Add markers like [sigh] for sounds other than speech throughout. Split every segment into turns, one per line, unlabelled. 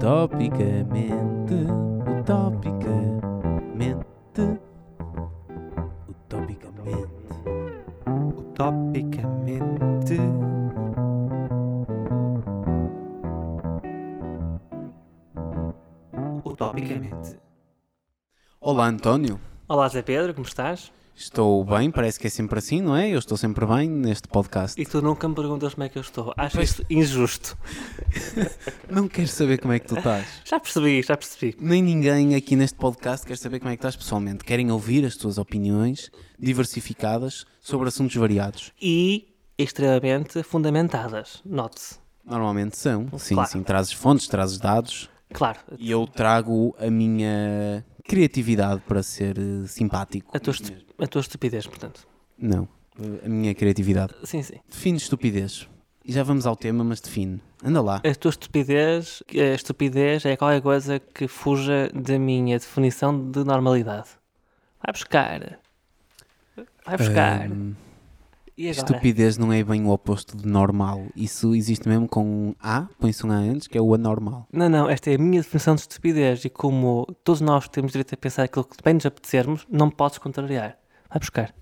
Utopicamente, utopicamente, utopicamente.
Utopicamente. Utopicamente.
Olá, António.
Olá, Zé Pedro, como estás?
Estou bem, parece que é sempre assim, não é? Eu estou sempre bem neste podcast.
E tu nunca me perguntas como é que eu estou. Acho
Pois.
isso injusto. [laughs]
Não quero saber como é que tu estás.
Já percebi, já percebi.
Nem ninguém aqui neste podcast quer saber como é que estás pessoalmente. Querem ouvir as tuas opiniões diversificadas sobre assuntos variados.
E extremamente fundamentadas, note-se.
Normalmente são. Sim,
Claro.
sim. Trazes fontes, trazes dados.
Claro,
E eu trago a minha criatividade para ser eh, simpático.
a tua, a tua estupidez, portanto.
Não, a minha criatividade.
Sim, sim.
Define estupidez. E já vamos ao tema, mas define. Anda lá.
A tua estupidez, a estupidez é qualquer coisa que fuja da minha definição de normalidade. Vai buscar. Vai buscar. Agora?
Estupidez não é bem o oposto de normal. Isso existe mesmo com um A, põe-se um A antes, que é o anormal.
Não, não, esta é a minha definição de estupidez e como todos nós temos direito a pensar aquilo que bem nos apetecermos, não podes contrariar. Vai buscar.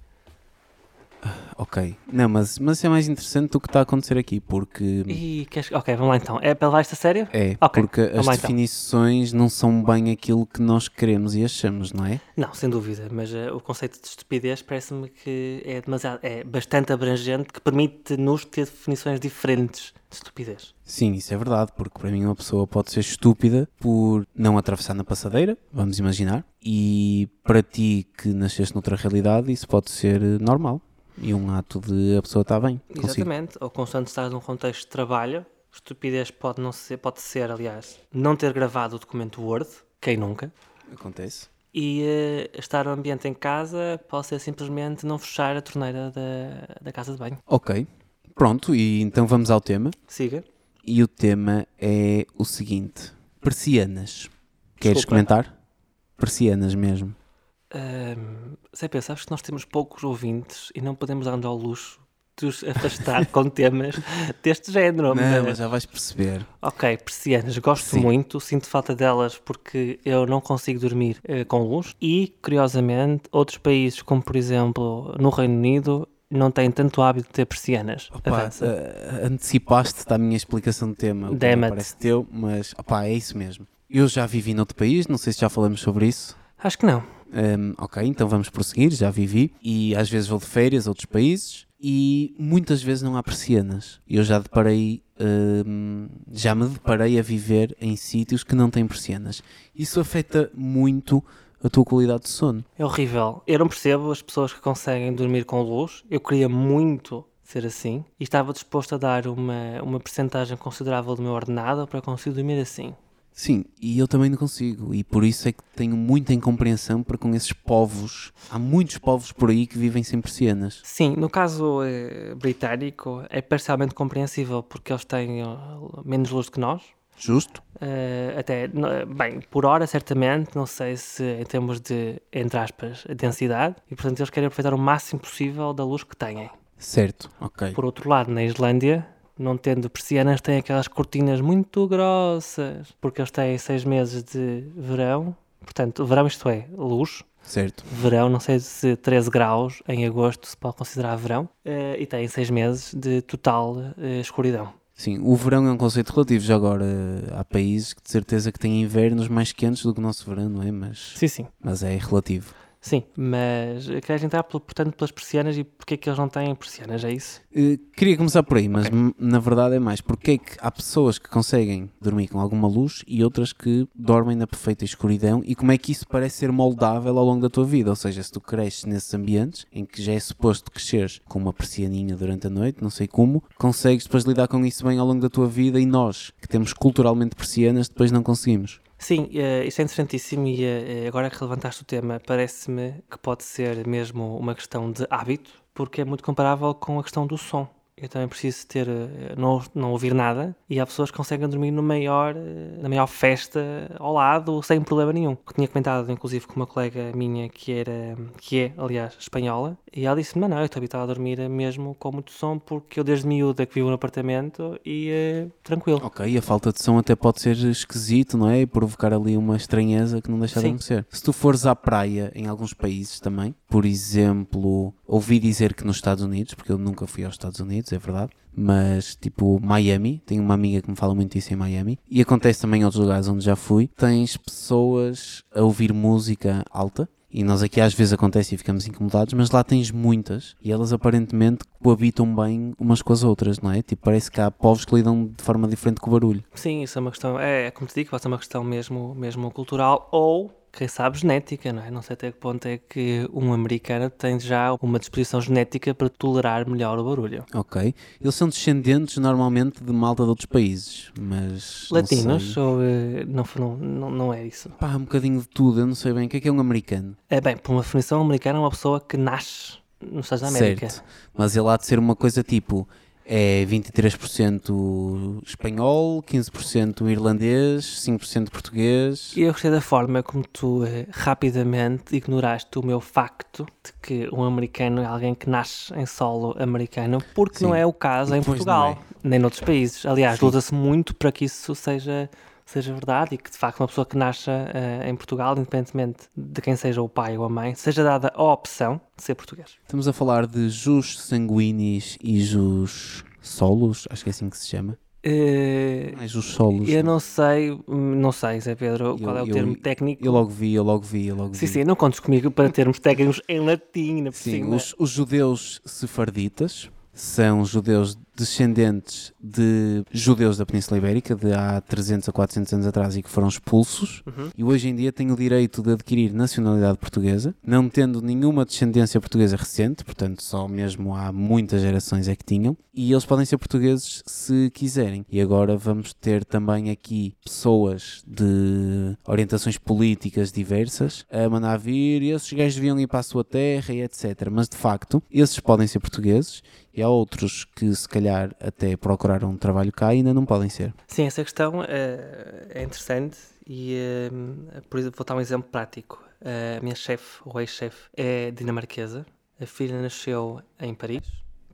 Ok. Não, mas, mas isso é mais interessante do que está a acontecer aqui, porque.
E queres... Ok, vamos lá então. É para levar isto a sério?
É,
Ok,
porque as
lá então.
definições não são bem aquilo que nós queremos e achamos, não é?
Não, sem dúvida, mas eh, o conceito de estupidez parece-me que é demasiado, é bastante abrangente, que permite-nos ter definições diferentes de estupidez.
Sim, isso é verdade, porque para mim uma pessoa pode ser estúpida por não atravessar na passadeira, vamos imaginar, e para ti que nasceste noutra realidade, isso pode ser normal e um ato de a pessoa estar bem. consigo.
Exatamente. Ou constante estás num contexto de trabalho, estupidez pode não ser, pode ser, aliás, não ter gravado o documento Word, quem nunca?
Acontece.
E eh, estar no ambiente em casa pode ser simplesmente não fechar a torneira da, da casa de banho.
Ok, pronto, e então vamos ao tema.
Siga.
E o tema é o seguinte: persianas. Queres
Desculpa.
comentar? Persianas mesmo.
Zé Pedro, sabes que nós temos poucos ouvintes e não podemos dar-nos ao luxo de os afastar [laughs] com temas deste género.
Não,
mas-
mas já vais perceber.
Ok, persianas, gosto
Sim.
muito, sinto falta delas porque eu não consigo dormir eh, com luz. E, curiosamente, outros países, como por exemplo no Reino Unido, não têm tanto hábito de ter persianas.
Opa, eh, antecipaste-te à minha explicação do tema.
Damn
parece teu, mas opá, é isso mesmo. Eu já vivi noutro país, não sei se já falamos sobre isso.
Acho que não.
Um, ok, então vamos prosseguir, já vivi. E às vezes vou de férias a outros países e muitas vezes não há persianas. Eu já deparei, um, já me deparei a viver em sítios que não têm persianas. Isso afeta muito a tua qualidade de sono.
É horrível. Eu não percebo as pessoas que conseguem dormir com luz. Eu queria muito ser assim e estava disposto a dar uma, uma percentagem considerável do meu ordenado para conseguir dormir assim.
Sim, e eu também não consigo. E por isso é que tenho muita incompreensão para com esses povos. Há muitos povos por aí que vivem sem persianas.
Sim, no caso eh, britânico é parcialmente compreensível porque eles têm eh, menos luz que nós.
Justo?
Eh, até, bem, por hora certamente, não sei se em termos de, entre aspas, densidade, e portanto eles querem aproveitar o máximo possível da luz que têm.
Certo, ok.
Por outro lado, na Islândia, não tendo persianas, têm aquelas cortinas muito grossas, porque eles têm seis meses de verão, portanto, verão isto é, luz,
Certo.
verão, não sei se 13 graus em agosto se pode considerar verão, eh, e têm seis meses de total eh, escuridão.
Sim, o verão é um conceito relativo. Já agora há países que de certeza que têm invernos mais quentes do que o nosso verão, não é? Mas,
Sim, sim.
mas é relativo.
Sim, mas queres entrar, portanto, pelas persianas e porque é que eles não têm persianas, é isso?
Eh, queria começar por aí, mas
Ok.
m- na verdade é mais porque é que há pessoas que conseguem dormir com alguma luz e outras que dormem na perfeita escuridão e como é que isso parece ser moldável ao longo da tua vida? Ou seja, se tu cresces nesses ambientes em que já é suposto cresceres com uma persianinha durante a noite, não sei como, consegues depois lidar com isso bem ao longo da tua vida e nós, que temos culturalmente persianas, depois não conseguimos.
Sim, eh, isto é interessantíssimo e eh, agora que levantaste o tema, parece-me que pode ser mesmo uma questão de hábito, porque é muito comparável com a questão do som. Eu também preciso ter, eh, não, não ouvir nada, e há pessoas que conseguem dormir no maior, eh, na maior festa ao lado, sem problema nenhum. Eu tinha comentado, inclusive, com uma colega minha que era, que é, aliás, espanhola, e ela disse-me, não, eu estou habituado a dormir mesmo com muito som, porque eu desde miúda que vivo no apartamento e é tranquilo.
Ok, a falta de som até pode ser esquisito, não é? E provocar ali uma estranheza que não deixa de
Sim.
adormecer. Se tu fores à praia, em alguns países também, por exemplo, ouvi dizer que nos Estados Unidos, porque eu nunca fui aos Estados Unidos, é verdade, mas tipo Miami, tenho uma amiga que me fala muito isso em Miami, e acontece também em outros lugares onde já fui, tens pessoas a ouvir música alta, e nós aqui às vezes acontece e ficamos incomodados, mas lá tens muitas e elas aparentemente coabitam bem umas com as outras, não é? Tipo, parece que há povos que lidam de forma diferente com o barulho.
Sim, isso é uma questão, é, é como te digo, pode ser uma questão mesmo, mesmo cultural ou, quem sabe, genética, não é? Não sei até que ponto é que um americano tem já uma disposição genética para tolerar melhor o barulho.
Ok. Eles são descendentes normalmente de malta de outros países, mas.
Latinos, ou eh, não, não, não, não é isso?
Pá, um bocadinho de tudo, eu não sei bem o que é que é um americano.
É bem, por uma definição americana, é uma pessoa que nasce nos Estados da América.
Certo. Mas ele há de ser uma coisa tipo. É 23% espanhol, 15% irlandês, 5% português.
E eu gostei da forma como tu eh, rapidamente ignoraste o meu facto de que um americano é alguém que nasce em solo americano, porque não
Sim.
é o caso em Portugal,
não
nem noutros países. Aliás, luta-se muito para que isso seja, seja verdade e que, de facto, uma pessoa que nasça eh, em Portugal, independentemente de quem seja o pai ou a mãe, seja dada a opção de ser português.
Estamos a falar de jus sanguinis e jus solos, acho que é assim que se chama.
Eh,
Não é jus solos.
eu não sei, hum, não sei, Zé Pedro, qual é o
eu-
termo técnico.
Eu logo vi, eu logo vi, eu logo
Sim,
vi.
sim, não contes comigo para termos técnicos em latim, na
Sim, os, os judeus sefarditas são judeus descendentes de judeus da Península Ibérica de há 300 a 400 anos atrás e que foram expulsos
Uhum.
e hoje em dia têm o direito de adquirir nacionalidade portuguesa, não tendo nenhuma descendência portuguesa recente, portanto só mesmo há muitas gerações é que tinham, e eles podem ser portugueses se quiserem. E agora vamos ter também aqui pessoas de orientações políticas diversas a mandar vir, e esses gajos deviam ir para a sua terra e etc. Mas de facto, esses podem ser portugueses e há outros que se calhar até procuraram um trabalho cá ainda não podem ser.
Sim, essa questão eh, é interessante e, eh, por exemplo, vou dar um exemplo prático. A minha chefe, ou ex-chefe, é dinamarquesa. A filha nasceu em Paris,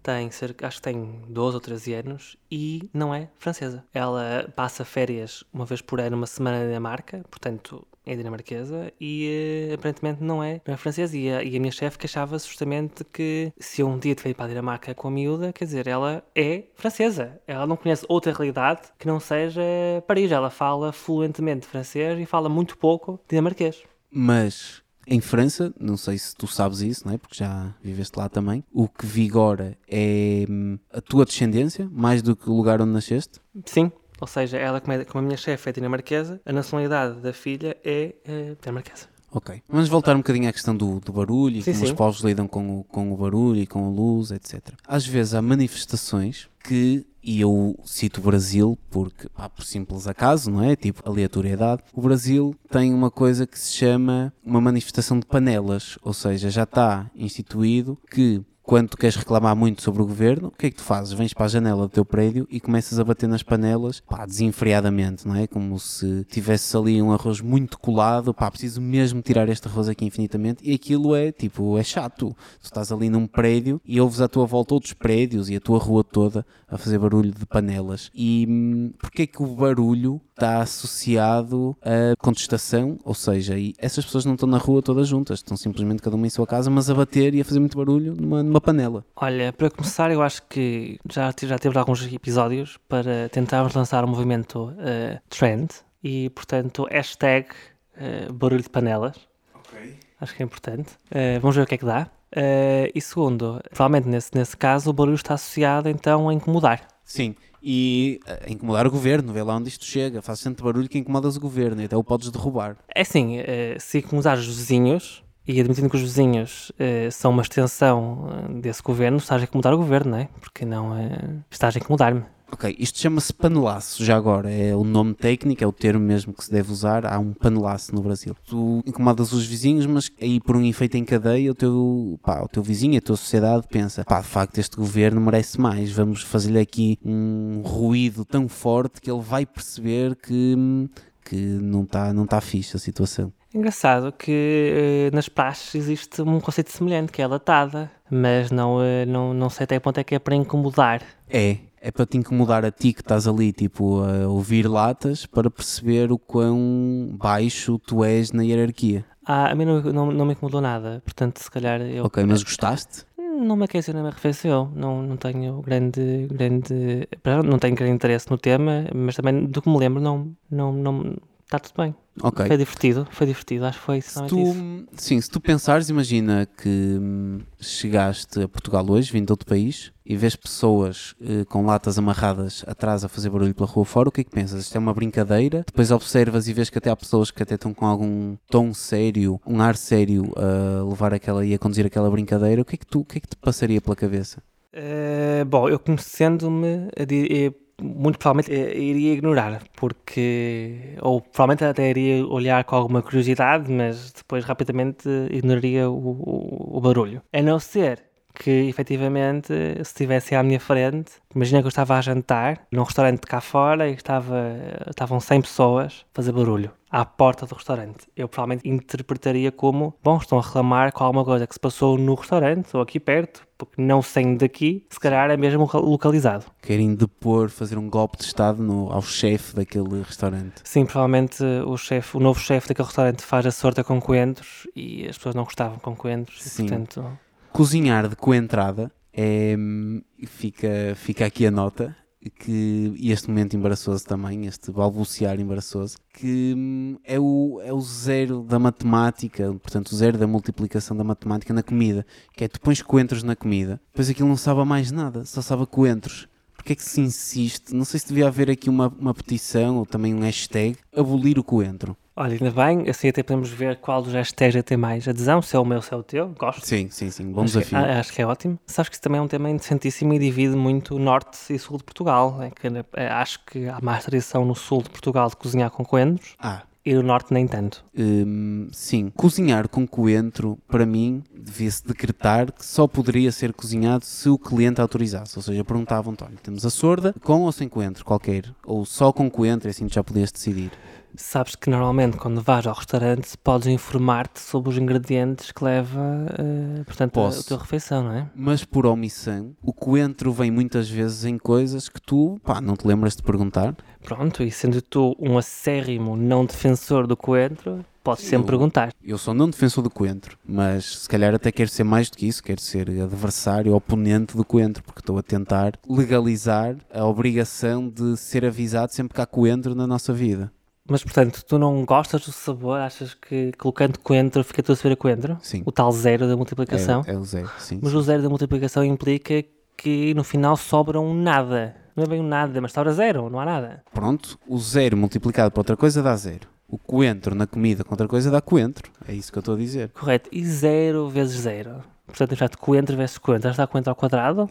tem cerca, acho que tem 12 ou 13 anos e não é francesa. Ela passa férias uma vez por ano, uma semana na Dinamarca, portanto é dinamarquesa e eh, aparentemente não é, não é francesa. E a, e a minha chefe queixava-se justamente que se eu um dia tiver para a Dinamarca com a miúda, quer dizer, ela é francesa. Ela não conhece outra realidade que não seja Paris. Ela fala fluentemente francês e fala muito pouco dinamarquês.
Mas em França, não sei se tu sabes isso, não é? porque já viveste lá também, o que vigora é hum, a tua descendência, mais do que o lugar onde nasceste.
Sim. Ou seja, ela, como, é, como a minha chefe é dinamarquesa, a nacionalidade da filha é eh, dinamarquesa.
Ok. Vamos voltar um bocadinho à questão do, do barulho e
Sim,
como os
sim.
povos lidam com o, com o barulho e com a luz, etc. Às vezes há manifestações que, e eu cito o Brasil porque, pá, por simples acaso, não é? Tipo, aleatoriedade. O Brasil tem uma coisa que se chama uma manifestação de panelas, ou seja, já está instituído que quando tu queres reclamar muito sobre o governo, o que é que tu fazes? Vens para a janela do teu prédio e começas a bater nas panelas, pá, desenfreadamente, não é? Como se tivesse ali um arroz muito colado, pá, preciso mesmo tirar este arroz aqui infinitamente. E aquilo é, tipo, é chato. Tu estás ali num prédio e ouves à tua volta outros prédios e a tua rua toda a fazer barulho de panelas. E hum, porquê é que o barulho está associado a contestação? Ou seja, essas pessoas não estão na rua todas juntas, estão simplesmente cada uma em sua casa, mas a bater e a fazer muito barulho numa, numa panela.
Olha, para começar, eu acho que já, já temos alguns episódios para tentarmos lançar um movimento eh, trend e, portanto, hashtag eh, barulho de panelas. Acho que é importante. Eh, vamos ver o que é que dá. E segundo, provavelmente nesse, nesse caso o barulho está associado então a incomodar.
Sim, e a incomodar o governo, vê lá onde isto chega, faz tanto barulho que incomodas o governo e até o podes derrubar.
É assim, eh, se incomodar os vizinhos e admitindo que os vizinhos eh, são uma extensão eh, desse governo, estás a incomodar o governo, não é? Porque não eh, estás a incomodar-me.
Ok, isto chama-se panelaço já agora, é o nome técnico, é o termo mesmo que se deve usar, há um panelaço no Brasil. Tu incomodas os vizinhos, mas aí por um efeito em cadeia o teu, pá, o teu vizinho, a tua sociedade pensa, pá, de facto este governo merece mais, vamos fazer-lhe aqui um ruído tão forte que ele vai perceber que, que não está não tá fixe a situação.
Engraçado que uh, nas praxes existe um conceito semelhante, que é a latada, mas não, uh, não, não sei até que ponto é que é para incomodar.
É, é para te incomodar a ti que estás ali, tipo, a ouvir latas, para perceber o quão baixo tu és na hierarquia.
Ah, a mim não, não, não me incomodou nada, portanto, se calhar eu...
Ok, mas gostaste?
Não me aqueceu nem me arrefeceu, não, não tenho grande, grande, não tenho grande interesse no tema, mas também do que me lembro não, não, não, está tudo bem.
Ok.
Foi divertido, foi divertido, acho que foi
se tu, isso. Sim, se tu pensares, imagina que hum, chegaste a Portugal hoje, vindo de outro país, e vês pessoas eh, com latas amarradas atrás a fazer barulho pela rua fora, o que é que pensas? Isto é uma brincadeira? Depois observas e vês que até há pessoas que até estão com algum tom sério, um ar sério a levar aquela e a conduzir aquela brincadeira, o que é que, tu, o que, é que te passaria pela cabeça?
Uh, bom, eu conhecendo-me, muito provavelmente eh, iria ignorar, porque. Ou provavelmente até iria olhar com alguma curiosidade, mas depois rapidamente ignoraria o, o, o barulho. A não ser que efetivamente se estivesse à minha frente, imagina que eu estava a jantar num restaurante cá fora e estava, estavam 100 pessoas a fazer barulho à porta do restaurante. Eu provavelmente interpretaria como, bom, estão a reclamar com alguma coisa que se passou no restaurante ou aqui perto, porque não saindo daqui, se calhar é mesmo localizado.
Querem depor, fazer um golpe de Estado no, ao chefe daquele restaurante.
Sim, provavelmente o chefe, o novo chefe daquele restaurante faz a sorte com coentros e as pessoas não gostavam com coentros. Sim. E, portanto...
Cozinhar de coentrada é, fica, fica aqui a nota que e este momento embaraçoso também, este balbuciar embaraçoso, que hum, é o, é o zero da matemática, portanto, o zero da multiplicação da matemática na comida, que é tu pões coentros na comida, depois aquilo não sabe mais nada, só sabe coentros. Porquê é que se insiste? Não sei se devia haver aqui uma, uma petição ou também um hashtag, abolir o coentro.
Olha, ainda bem, assim até podemos ver qual dos hashtags tem mais adesão, se é o meu, se é o teu, gosto.
Sim, sim, sim, bom
acho
desafio.
Que, acho que é ótimo. Sabes que isso também é um tema interessantíssimo e divide muito norte e sul de Portugal. É que, é, acho que há mais tradição no sul de Portugal de cozinhar com coentros.
Ah.
E no norte nem tanto.
Hum, sim, cozinhar com coentro, para mim, devia-se decretar que só poderia ser cozinhado se o cliente autorizasse. Ou seja, perguntavam, António, temos a sorda com ou sem coentro, qualquer. Ou só com coentro, e assim já podias decidir.
Sabes que normalmente quando vais ao restaurante podes informar-te sobre os ingredientes que leva, uh, portanto, Posso. a, tua refeição, não é?
Mas por omissão, o coentro vem muitas vezes em coisas que tu, pá, não te lembras de perguntar.
Pronto, e sendo tu um acérrimo não defensor do coentro, podes sempre eu, perguntar.
Eu sou não defensor do coentro, mas se calhar até quero ser mais do que isso, quero ser adversário, oponente do coentro, porque estou a tentar legalizar a obrigação de ser avisado sempre que há coentro na nossa vida.
Mas, portanto, tu não gostas do sabor? Achas que colocando coentro fica tudo a saber a coentro?
Sim.
O tal zero da multiplicação?
É, é o zero, sim.
Mas
sim.
o zero da multiplicação implica que no final sobra um nada. Não é bem um nada, mas sobra zero, não há nada.
Pronto, o zero multiplicado por outra coisa dá zero. O coentro na comida com outra coisa dá coentro. É isso que eu estou a dizer.
Correto. E zero vezes zero? Portanto, já de coentro vezes coentro. Já dá coentro ao quadrado?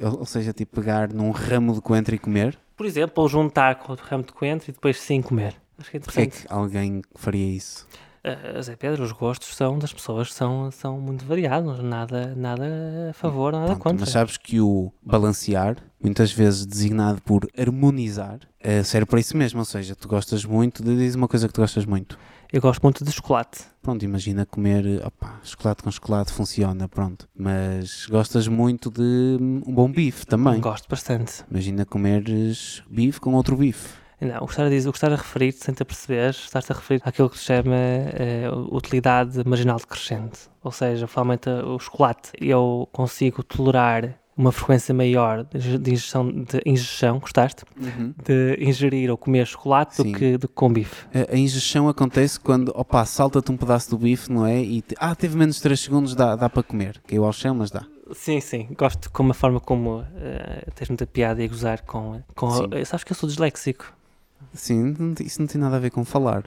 Ou seja, tipo pegar num ramo de coentro e comer?
Por exemplo, ou juntar com outro ramo de coentro e depois sim comer.
Acho que é Porquê é que alguém faria isso?
Uh, Zé Pedro, os gostos são das pessoas são, são muito variados, nada, nada a favor, nada Pronto, contra.
Mas sabes que o balancear, muitas vezes designado por harmonizar, uh, serve para isso mesmo, ou seja, tu gostas muito, diz uma coisa que tu gostas muito.
Eu gosto muito de chocolate.
Pronto, imagina comer, opa, chocolate com chocolate funciona, pronto. Mas gostas muito de um bom bife também.
Gosto bastante.
Imagina comeres bife com outro bife.
Não, o que estás a, a referir, sem te perceber, estás a referir àquilo que se chama uh, utilidade marginal decrescente. Ou seja, provavelmente o chocolate eu consigo tolerar uma frequência maior de ingestão, de ingestão gostaste? Uhum. De ingerir ou comer chocolate do que, do que com bife.
A, a ingestão acontece quando, opa, salta-te um pedaço do bife, não é? E, te, ah, teve menos de 3 segundos, dá, dá para comer. Caiu ao chão, mas dá.
Sim, sim. Gosto como a forma como uh, tens muita piada e gozar com... com a, sabes que eu sou disléxico.
Sim, isso não tem nada a ver com falar.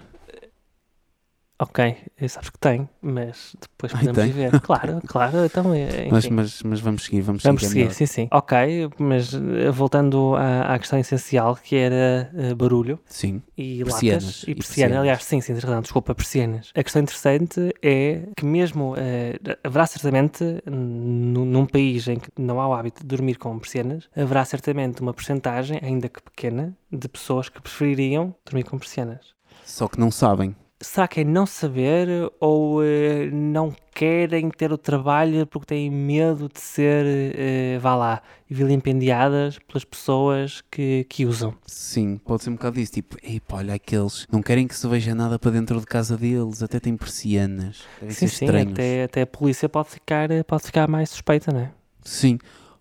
Ok, eh, sabes que tem, mas depois
Ai,
podemos ir ver. Claro, claro, então,
Mas,
enfim.
mas, mas vamos seguir, vamos,
Vamos
seguir.
seguir,
é melhor.
sim, sim. Ok, mas eh, voltando à, à questão essencial, que era eh, barulho
Sim,
e
Persianas,
latas
e
e persianas. Aliás, sim, sim, razão, desculpa, persianas. A questão interessante é que mesmo eh, haverá certamente, num país em que não há o hábito de dormir com persianas, haverá certamente uma porcentagem, ainda que pequena, de pessoas que prefeririam dormir com persianas.
só que não sabem.
Será que é não saber ou eh, não querem ter o trabalho porque têm medo de ser, eh, vá lá, vilipendiadas pelas pessoas que, que usam?
Sim, pode ser um bocado disso. Tipo, ei pá, olha aqueles, não querem que se veja nada para dentro de casa deles, até têm persianas.
Sim, sim,
estranhos.
até, até a polícia pode ficar, pode ficar mais suspeita, não é?
Sim,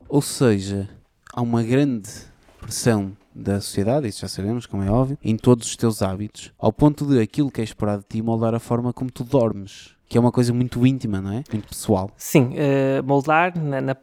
ou seja, há uma grande pressão da sociedade, isso já sabemos, como é óbvio, em todos os teus hábitos, ao ponto de aquilo que é esperado de ti moldar a forma como tu dormes, que é uma coisa muito íntima, não é? Muito pessoal.
Sim, eh, moldar na- na-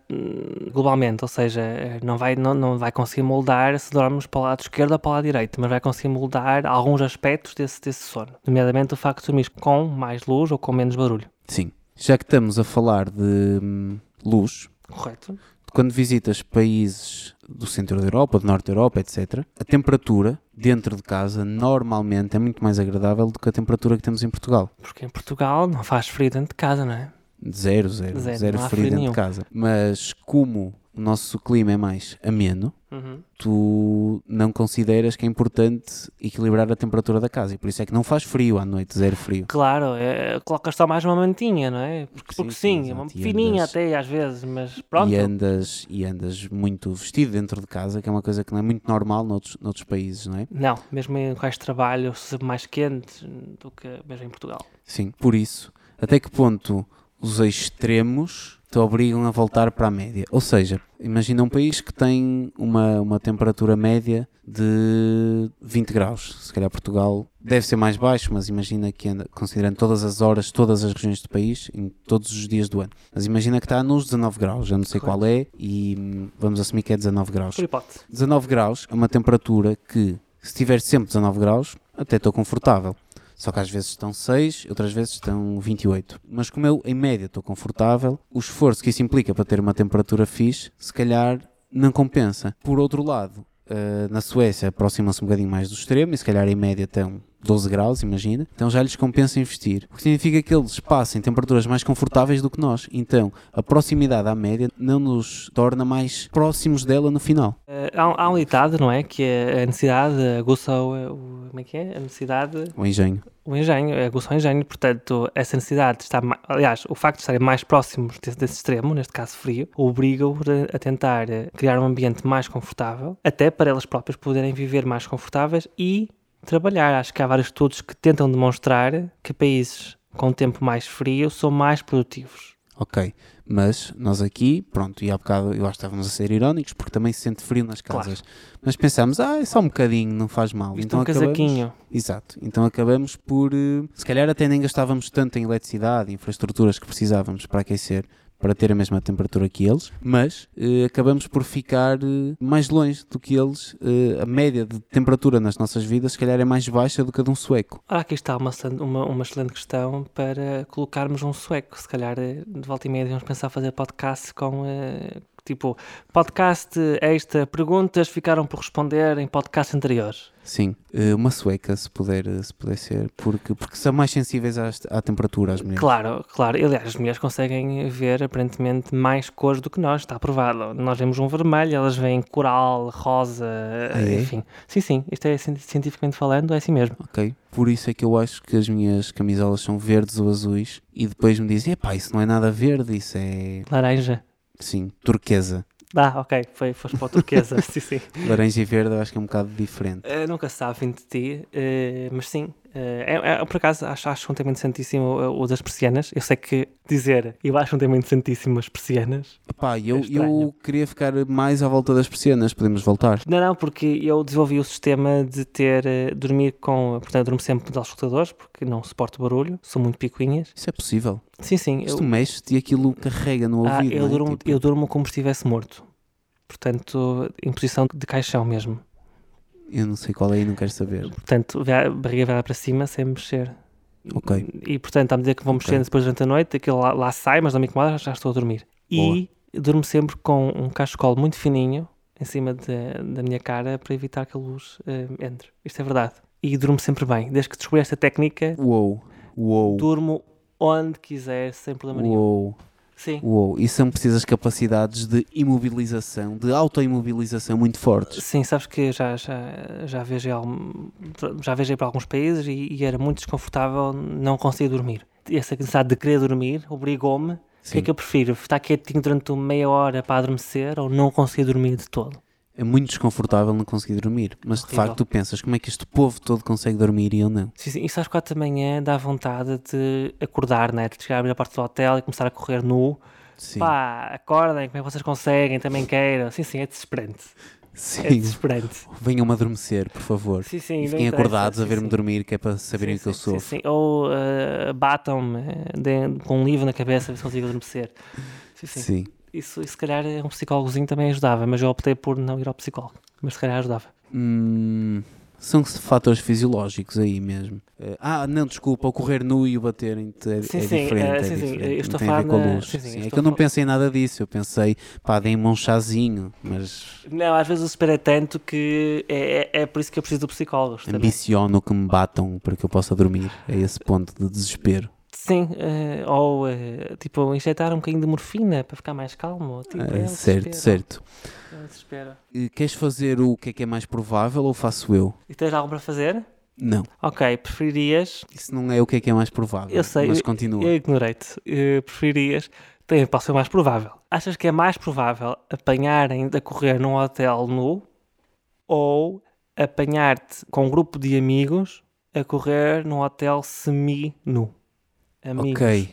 globalmente, ou seja, eh, não vai, não, não vai conseguir moldar se dormos para o lado esquerdo ou para o lado direito, mas vai conseguir moldar alguns aspectos desse, desse sono, nomeadamente o facto de dormir com mais luz ou com menos barulho.
Sim. Já que estamos a falar de hum, luz,
Correto?
Quando visitas países do centro da Europa, do norte da Europa, etc., a temperatura dentro de casa normalmente é muito mais agradável do que a temperatura que temos em Portugal.
Porque em Portugal não faz frio dentro de casa, não é?
Zero, zero,
Zero,
zero, frio
frio
dentro de casa. Mas como o nosso clima é mais ameno,
Uhum.
tu não consideras que é importante equilibrar a temperatura da casa e por isso é que não faz frio à noite, zero frio.
Claro, é, colocas só mais uma mantinha, não é? Porque
Sim,
porque
sim,
sim, é uma fininha
andas-
até às vezes, mas pronto.
E andas, e andas muito vestido dentro de casa, que é uma coisa que não é muito normal noutros, noutros países, não é?
Não, mesmo em locais de trabalho, sempre mais quentes do que mesmo em Portugal.
Sim, por isso, até que ponto os extremos te obrigam a voltar para a média? Ou seja, imagina um país que tem uma, uma temperatura média de 20 graus. Se calhar Portugal deve ser mais baixo, mas imagina que anda, considerando todas as horas, todas as regiões do país, em todos os dias do ano. Mas imagina que está nos 19 graus, já não sei qual é, e hum, vamos assumir que é 19 graus.
Por hipótese.
19 graus é uma temperatura que, se tiver sempre 19 graus, até estou confortável. Só que às vezes estão 6, outras vezes estão 28. Mas como eu, em média, estou confortável, o esforço que isso implica para ter uma temperatura fixe, se calhar não compensa. Por outro lado, eh, na Suécia aproximam-se um bocadinho mais do extremo e se calhar em média estão 12 graus, imagina. Então já lhes compensa investir. O que significa que eles passem temperaturas mais confortáveis do que nós. Então a proximidade à média não nos torna mais próximos dela no final.
Eh, há, um- há um ditado, não é? Que é a necessidade aguça o, o- Como é que é? A necessidade.
O engenho.
O engenho, aguça o engenho. Portanto, essa necessidade de estar. ma- Aliás, o facto de estarem mais próximos desse, desse extremo, neste caso frio, obriga-os a, a tentar eh, criar um ambiente mais confortável, até para elas próprias poderem viver mais confortáveis e trabalhar. Acho que há vários estudos que tentam demonstrar que países com tempo mais frio são mais produtivos.
Ok, mas nós aqui, pronto, e há bocado eu acho que estávamos a ser irónicos porque também se sente frio nas
Claro.
casas. Mas pensamos, ah, é só um bocadinho, não faz mal.
Isto
então
um
acabamos-
casaquinho.
Exato, então acabamos por. eh, Se calhar até nem gastávamos tanto em eletricidade, infraestruturas que precisávamos para aquecer, para ter a mesma temperatura que eles, mas eh, acabamos por ficar eh, mais longe do que eles. Eh, a média de temperatura nas nossas vidas, se calhar, é mais baixa do que a de um sueco.
Ora, aqui está uma, uma, uma excelente questão para colocarmos um sueco. Se calhar, de volta e meia, devemos pensar fazer podcast com. Tipo, podcast extra, perguntas ficaram por responder em podcast anteriores.
Sim, eh, uma sueca, se puder, eh, se puder ser, porque, porque são mais sensíveis às- à, temperatura, as mulheres.
Claro, claro. Aliás, as mulheres conseguem ver aparentemente mais cores do que nós, está aprovado. Nós vemos um vermelho, elas veem coral, rosa,
é?
enfim. Sim, sim, isto é cien- cientificamente falando, é assim mesmo.
Ok, por isso é que eu acho que as minhas camisolas são verdes ou azuis e depois me dizem, epá, isso não é nada verde, isso é,
Laranja.
Sim, turquesa.
Ah, ok, foi, foste para a turquesa. [laughs] sim, sim.
Laranja e verde eu acho que é um bocado diferente.
Eh, nunca se sabe vindo de ti, eh, mas sim. Eh, é, é- por acaso acho, acho um tema interessantíssimo eh, o das persianas. Eu sei que dizer eu acho um tema interessantíssimo as persianas.
Epá, eu,
É
eu queria ficar mais à volta das persianas, podemos voltar?
Não, não, porque eu desenvolvi o sistema de ter, eh, dormir com, portanto, durmo sempre de escutadores, porque não suporto barulho, sou muito picuinhas.
Isso é possível.
Sim, sim,
Se
eu,
tu mexes e aquilo carrega no
ah,
ouvido,
eu,
não é?
durmo,
Tipo,
eu durmo como se estivesse morto. Portanto, em posição de caixão mesmo.
Eu não sei qual é e não quero saber.
Portanto, a barriga vai lá para cima sem mexer.
Ok.
E portanto, à medida que vou
Ok.
mexendo depois durante a noite, aquilo lá, lá sai, mas não me incomoda, já estou a dormir. E durmo sempre com um cachecol muito fininho em cima de- da minha cara para evitar que a luz eh, entre. Isto é verdade. E durmo sempre bem. Desde que descobri esta técnica,
Uou, uou,
durmo onde quiser, sem problema nenhum. Sim.
uou. E são precisas capacidades de imobilização, de autoimobilização muito fortes.
Sim, sabes que já, já, já, viajei, já viajei para alguns países e, e era muito desconfortável não conseguir dormir. E essa necessidade de querer dormir obrigou-me. O que é que eu prefiro? Estar quietinho durante meia hora para adormecer ou não conseguir dormir de todo?
É muito desconfortável não conseguir dormir. Mas de
Horrível.
facto tu pensas, como é que este povo todo consegue dormir e eu não?
Sim, sim. E sabes quatro da manhã dá vontade de acordar, né? de chegar a abrir a porta do hotel e começar a correr nu.
Sim.
Pá, acordem, como é que vocês conseguem? Também quero. Sim, sim, é desesperante. É
Sim.
desesperante.
Venham-me adormecer, por favor.
Sim, sim.
E fiquem acordados a
sim,
ver-me
sim.
dormir, que é para saberem
Sim,
o que eu sou.
sim, sim. Ou eh, batam-me eh, de- com um livro na cabeça, ver se consigo adormecer. Sim, sim.
Sim.
Isso, se calhar um psicólogozinho também ajudava, mas eu optei por não ir ao psicólogo. Mas se calhar ajudava.
Hum, são fatores fisiológicos aí mesmo. Eh, ah, não, desculpa, o correr nu e o baterem-te é,
Sim,
é
sim,
diferente.
eh,
é
sim, sim,
diferente,
eu
não
estou a
tem a ver
falar
com a luz.
sim, sim,
Sim,
eu
é que eu
a
não pensei nada disso. Eu pensei, pá, deem-me um chazinho, mas
Não, às vezes o desespero é tanto que é, é, é por isso que eu preciso do psicólogo.
ambiciono que me batam para que eu possa dormir. É esse ponto de desespero.
Sim, eh, ou eh, tipo injetar um bocadinho de morfina para ficar mais calmo. Tipo, é
certo, certo. Queres fazer o que é que é mais provável ou faço eu?
E tens algo para fazer?
Não,
Ok, preferirias.
isso não é o que é que é mais provável.
Eu sei,
mas continua.
Eu ignorei-te. Preferirias. Tem, pode ser mais provável. Achas que é mais provável apanharem a correr num hotel nu ou apanhar-te com um grupo de amigos a correr num hotel semi-nu? Amigos.
Ok,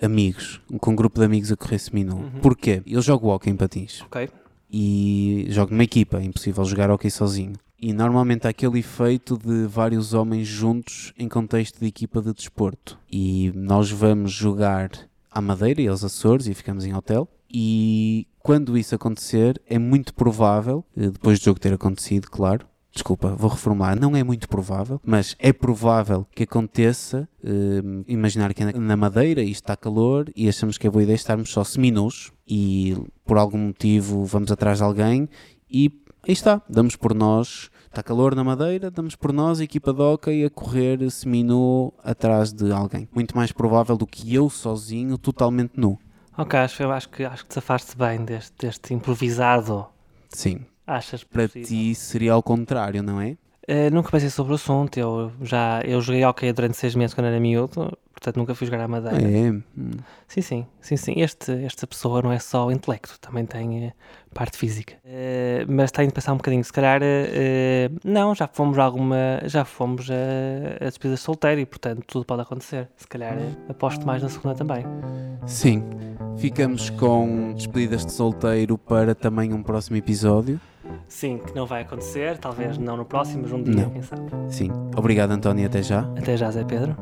amigos, com um grupo de amigos a correr seminu.
Uhum.
Porquê? Eu jogo hockey em patins
Ok.
e jogo numa equipa, é impossível jogar hockey sozinho. E normalmente há aquele efeito de vários homens juntos em contexto de equipa de desporto. E nós vamos jogar à Madeira e aos Açores e ficamos em hotel. E quando isso acontecer, é muito provável, eh, depois do jogo ter acontecido, claro, desculpa, vou reformular, não é muito provável, mas é provável que aconteça, eh, imaginar que na- na Madeira isto está calor e achamos que é boa ideia estarmos só seminus e por algum motivo vamos atrás de alguém e aí está, damos por nós, está calor na Madeira, damos por nós, a equipa de hockey, a correr seminu atrás de alguém. Muito mais provável do que eu sozinho, totalmente nu.
Ok, acho, eu acho que, acho que te safaste bem deste, deste improvisado.
Sim,
Achas
para
possível?
ti seria ao contrário, não é?
Eh, nunca pensei sobre o assunto. Eu já eu joguei hockey durante seis meses quando era miúdo, portanto nunca fui jogar à madeira.
É,
Sim, sim, sim, sim. Este, esta pessoa não é só o intelecto, também tem eh, parte física. Eh, mas tenho de pensar um bocadinho, se calhar, não, já fomos a alguma, já fomos a, a despedida de solteiro e, portanto, tudo pode acontecer. Se calhar aposto mais na segunda também.
sim. Ficamos com despedidas de solteiro para também um próximo episódio.
Sim, que não vai acontecer, talvez não no próximo, mas um dia,
Não.
quem sabe.
Sim. Obrigado, António, até já.
Até já, Zé Pedro.